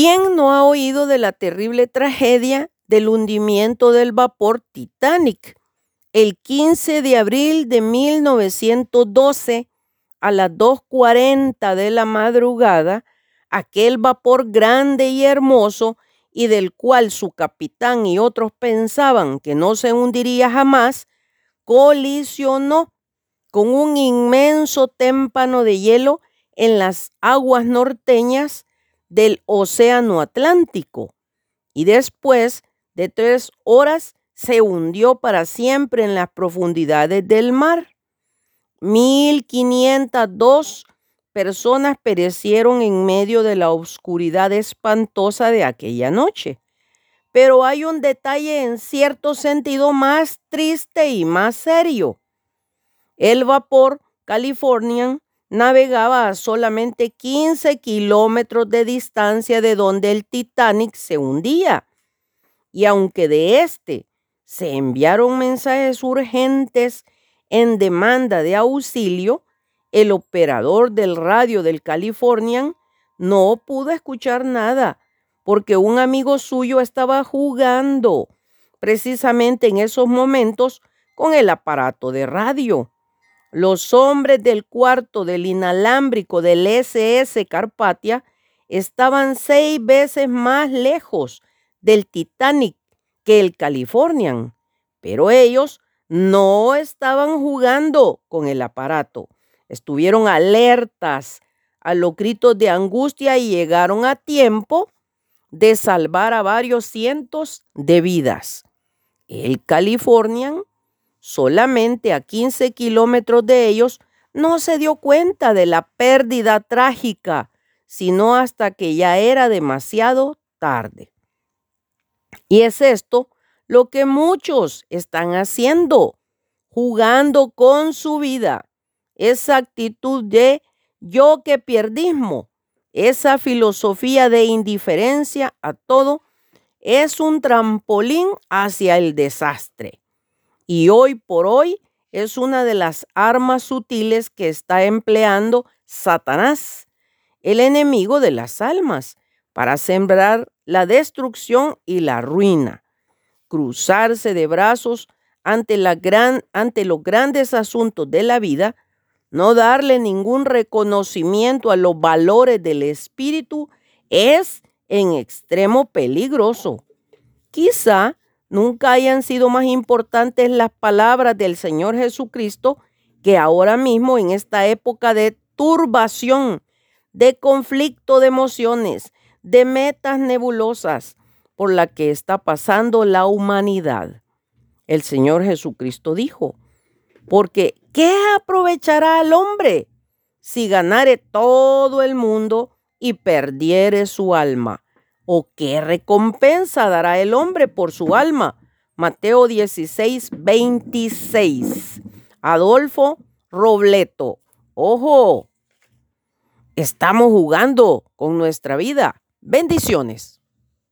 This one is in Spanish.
¿Quién no ha oído de la terrible tragedia del hundimiento del vapor Titanic? El 15 de abril de 1912, a las 2.40 de la madrugada, aquel vapor grande y hermoso y del cual su capitán y otros pensaban que no se hundiría jamás, colisionó con un inmenso témpano de hielo en las aguas norteñas del Océano Atlántico y después de tres horas se hundió para siempre en las profundidades del mar. 1502 personas perecieron en medio de la oscuridad espantosa de aquella noche. Pero hay un detalle en cierto sentido más triste y más serio. El vapor Californian navegaba a solamente 15 kilómetros de distancia de donde el Titanic se hundía. Y aunque de este se enviaron mensajes urgentes en demanda de auxilio, el operador del radio del Californian no pudo escuchar nada porque un amigo suyo estaba jugando precisamente en esos momentos con el aparato de radio. Los hombres del cuarto del inalámbrico del SS Carpatia estaban seis veces más lejos del Titanic que el Californian, pero ellos no estaban jugando con el aparato. Estuvieron alertas a los gritos de angustia y llegaron a tiempo de salvar a varios cientos de vidas. El Californian solamente a 15 kilómetros de ellos, no se dio cuenta de la pérdida trágica, sino hasta que ya era demasiado tarde. Y es esto lo que muchos están haciendo, jugando con su vida. Esa actitud de yo que pierdismo, esa filosofía de indiferencia a todo, es un trampolín hacia el desastre y hoy por hoy es una de las armas sutiles que está empleando Satanás, el enemigo de las almas, para sembrar la destrucción y la ruina, cruzarse de brazos ante, ante los grandes asuntos de la vida, no darle ningún reconocimiento a los valores del espíritu es en extremo peligroso. Quizá nunca hayan sido más importantes las palabras del Señor Jesucristo que ahora mismo en esta época de turbación, de conflicto de emociones, de metas nebulosas por la que está pasando la humanidad. El Señor Jesucristo dijo, porque ¿qué aprovechará al hombre si ganare todo el mundo y perdiere su alma? ¿O qué recompensa dará el hombre por su alma? Mateo 16, 26. Adolfo Robleto. Ojo, estamos jugando con nuestra vida. Bendiciones.